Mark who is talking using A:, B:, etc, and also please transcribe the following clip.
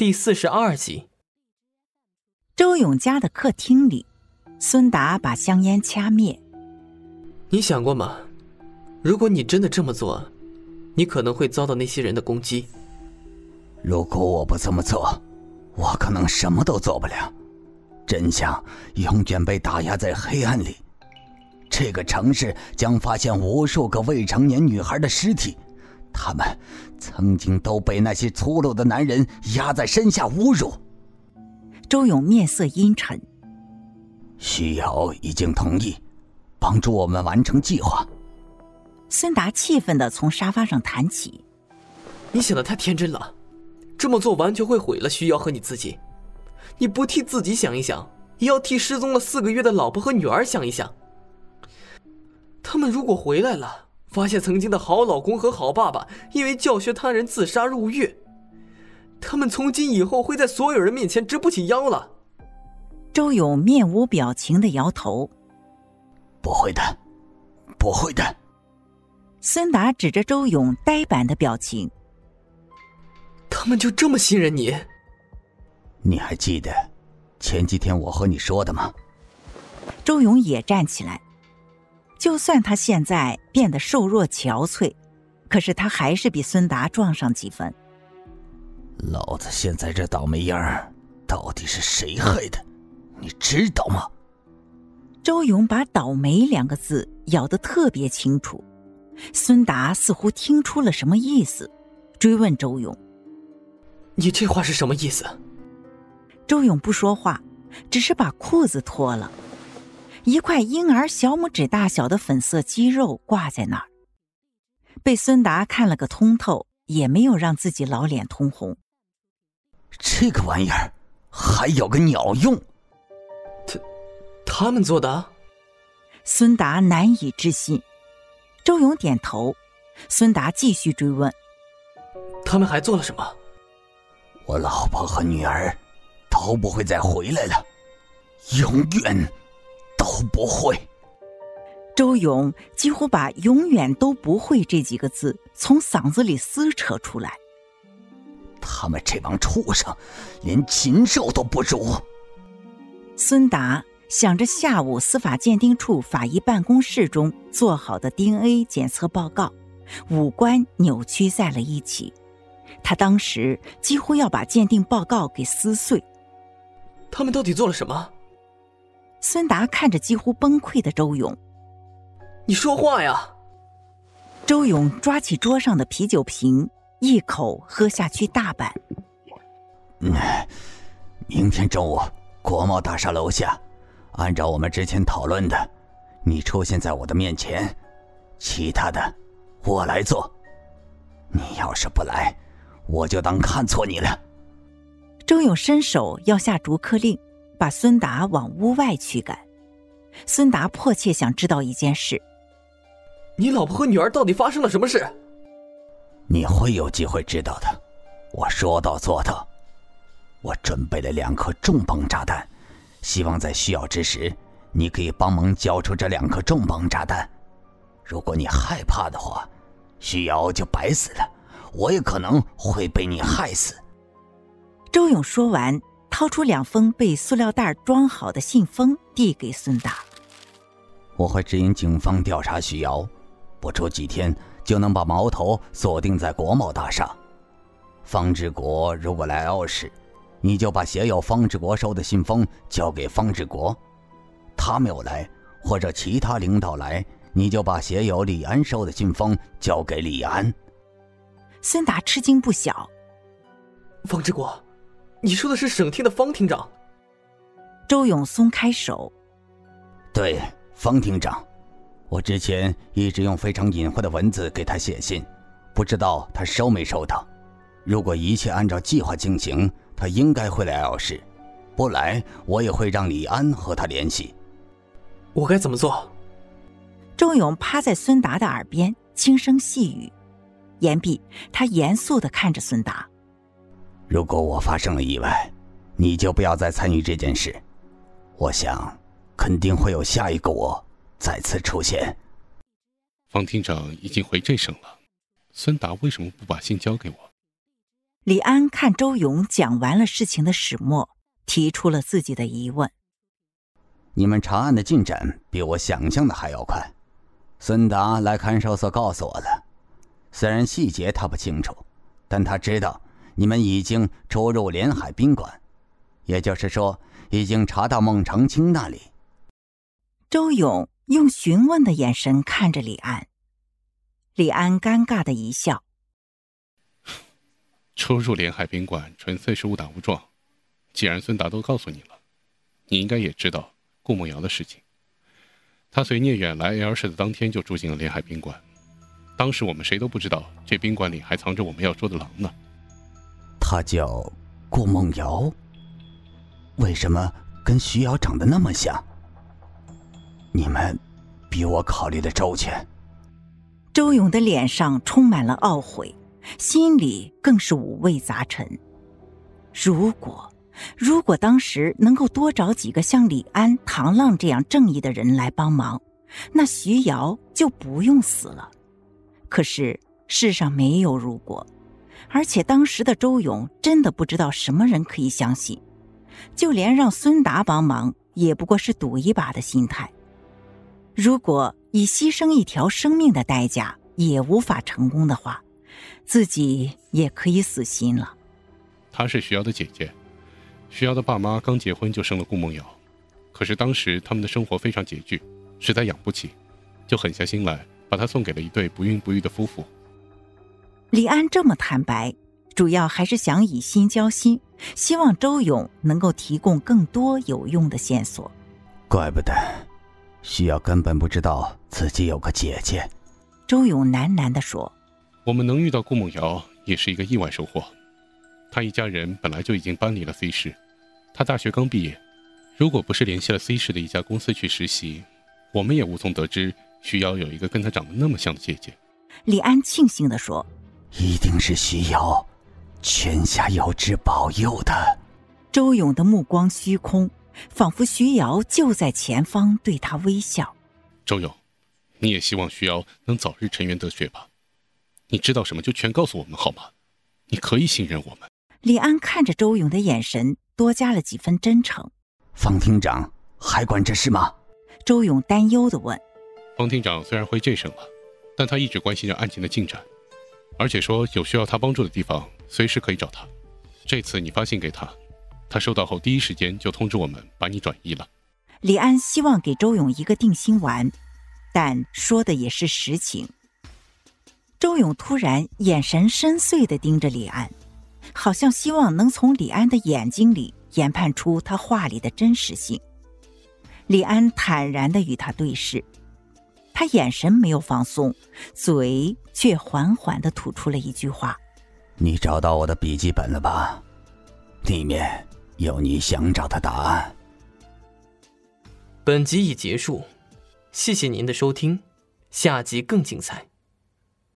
A: 第四十二集。
B: 周勇家的客厅里，孙达把香烟掐灭。
A: 你想过吗？如果你真的这么做，你可能会遭到那些人的攻击。
C: 如果我不这么做，我可能什么都做不了。真相永远被打压在黑暗里。这个城市将发现无数个未成年女孩的尸体，他们曾经都被那些粗鲁的男人压在身下侮辱。
B: 周勇面色阴沉。
C: 徐瑶已经同意帮助我们完成计划。
B: 孙达气愤的从沙发上弹起：“
A: 你想的太天真了，这么做完全会毁了徐瑶和你自己。你不替自己想一想，也要替失踪了四个月的老婆和女儿想一想。”他们如果回来了，发现曾经的好老公和好爸爸因为教学他人自杀入狱，他们从今以后会在所有人面前直不起腰了。
B: 周勇面无表情的摇头：“
C: 不会的，不会的。”
B: 孙达指着周勇呆板的表情：“
A: 他们就这么信任你？
C: 你还记得前几天我和你说的吗？”
B: 周勇也站起来。就算他现在变得瘦弱憔悴，可是他还是比孙达壮上几分。
C: 老子现在这倒霉样儿，到底是谁害的？你知道吗？
B: 周勇把“倒霉”两个字咬得特别清楚。孙达似乎听出了什么意思，追问周勇：“
A: 你这话是什么意思？”
B: 周勇不说话，只是把裤子脱了。一块婴儿小拇指大小的粉色肌肉挂在那儿，被孙达看了个通透，也没有让自己老脸通红。
C: 这个玩意儿还有个鸟用？
A: 他他们做的？
B: 孙达难以置信。周勇点头。孙达继续追问：“
A: 他们还做了什么？”
C: 我老婆和女儿都不会再回来了，永远。都不会。
B: 周勇几乎把“永远都不会”这几个字从嗓子里撕扯出来。
C: 他们这帮畜生，连禽兽都不如。
B: 孙达想着下午司法鉴定处法医办公室中做好的 DNA 检测报告，五官扭曲在了一起。他当时几乎要把鉴定报告给撕碎。
A: 他们到底做了什么？
B: 孙达看着几乎崩溃的周勇，
A: 你说话呀！
B: 周勇抓起桌上的啤酒瓶，一口喝下去大半。
C: 嗯，明天中午国贸大厦楼下，按照我们之前讨论的，你出现在我的面前，其他的我来做。你要是不来，我就当看错你了。
B: 周勇伸手要下逐客令。把孙达往屋外驱赶。孙达迫切想知道一件事：
A: 你老婆和女儿到底发生了什么事？
C: 你会有机会知道的。我说到做到。我准备了两颗重磅炸弹，希望在需要之时，你可以帮忙交出这两颗重磅炸弹。如果你害怕的话，徐瑶就白死了，我也可能会被你害死。
B: 周勇说完。掏出两封被塑料袋装好的信封，递给孙达。
C: 我会指引警方调查徐瑶，不出几天就能把矛头锁定在国贸大厦。方志国如果来奥市，你就把写有方志国收的信封交给方志国；他没有来，或者其他领导来，你就把写有李安收的信封交给李安。
B: 孙达吃惊不小。
A: 方志国。你说的是省厅的方厅长。
B: 周勇松开手。
C: 对，方厅长，我之前一直用非常隐晦的文字给他写信，不知道他收没收到。如果一切按照计划进行，他应该会来 L 市。不来，我也会让李安和他联系。
A: 我该怎么做？
B: 周勇趴在孙达的耳边轻声细语，言毕，他严肃的看着孙达。
C: 如果我发生了意外，你就不要再参与这件事。我想，肯定会有下一个我再次出现。
D: 方厅长已经回这省了，孙达为什么不把信交给我？
B: 李安看周勇讲完了事情的始末，提出了自己的疑问：
C: 你们查案的进展比我想象的还要快。孙达来看守所告诉我了，虽然细节他不清楚，但他知道你们已经出入连海宾馆，也就是说，已经查到孟长青那里。
B: 周勇用询问的眼神看着李安，李安尴尬的一笑。
D: 出入连海宾馆纯粹是误打误撞。既然孙达都告诉你了，你应该也知道顾梦瑶的事情。他随聂远来 L 市的当天就住进了连海宾馆，当时我们谁都不知道这宾馆里还藏着我们要捉的狼呢。
C: 他叫顾梦瑶，为什么跟徐瑶长得那么像？你们比我考虑的周全。
B: 周勇的脸上充满了懊悔。心里更是五味杂陈。如果，如果当时能够多找几个像李安、唐浪这样正义的人来帮忙，那徐瑶就不用死了。可是世上没有如果，而且当时的周勇真的不知道什么人可以相信，就连让孙达帮忙也不过是赌一把的心态。如果以牺牲一条生命的代价也无法成功的话，自己也可以死心了。
D: 她是徐瑶的姐姐，徐瑶的爸妈刚结婚就生了顾梦瑶，可是当时他们的生活非常拮据，实在养不起，就狠下心来把她送给了一对不孕不育的夫妇。
B: 李安这么坦白，主要还是想以心交心，希望周勇能够提供更多有用的线索。
C: 怪不得，徐瑶根本不知道自己有个姐姐。
B: 周勇喃喃地说。
D: 我们能遇到顾梦瑶也是一个意外收获。他一家人本来就已经搬离了 C 市，他大学刚毕业，如果不是联系了 C 市的一家公司去实习，我们也无从得知徐瑶有一个跟他长得那么像的姐姐。
B: 李安庆幸地说：“
C: 一定是徐瑶，泉下有知保佑的。”
B: 周勇的目光虚空，仿佛徐瑶就在前方对他微笑。
D: 周勇，你也希望徐瑶能早日沉冤得雪吧？你知道什么就全告诉我们好吗？你可以信任我们。
B: 李安看着周勇的眼神多加了几分真诚。
C: 方厅长还管这事吗？
B: 周勇担忧的问。
D: 方厅长虽然回这省了，但他一直关心着案情的进展，而且说有需要他帮助的地方随时可以找他。这次你发信给他，他收到后第一时间就通知我们把你转移了。
B: 李安希望给周勇一个定心丸，但说的也是实情。周勇突然眼神深邃的盯着李安，好像希望能从李安的眼睛里研判出他话里的真实性。李安坦然的与他对视，他眼神没有放松，嘴却缓缓的吐出了一句话：“
C: 你找到我的笔记本了吧？里面有你想找的答案。”
A: 本集已结束，谢谢您的收听，下集更精彩。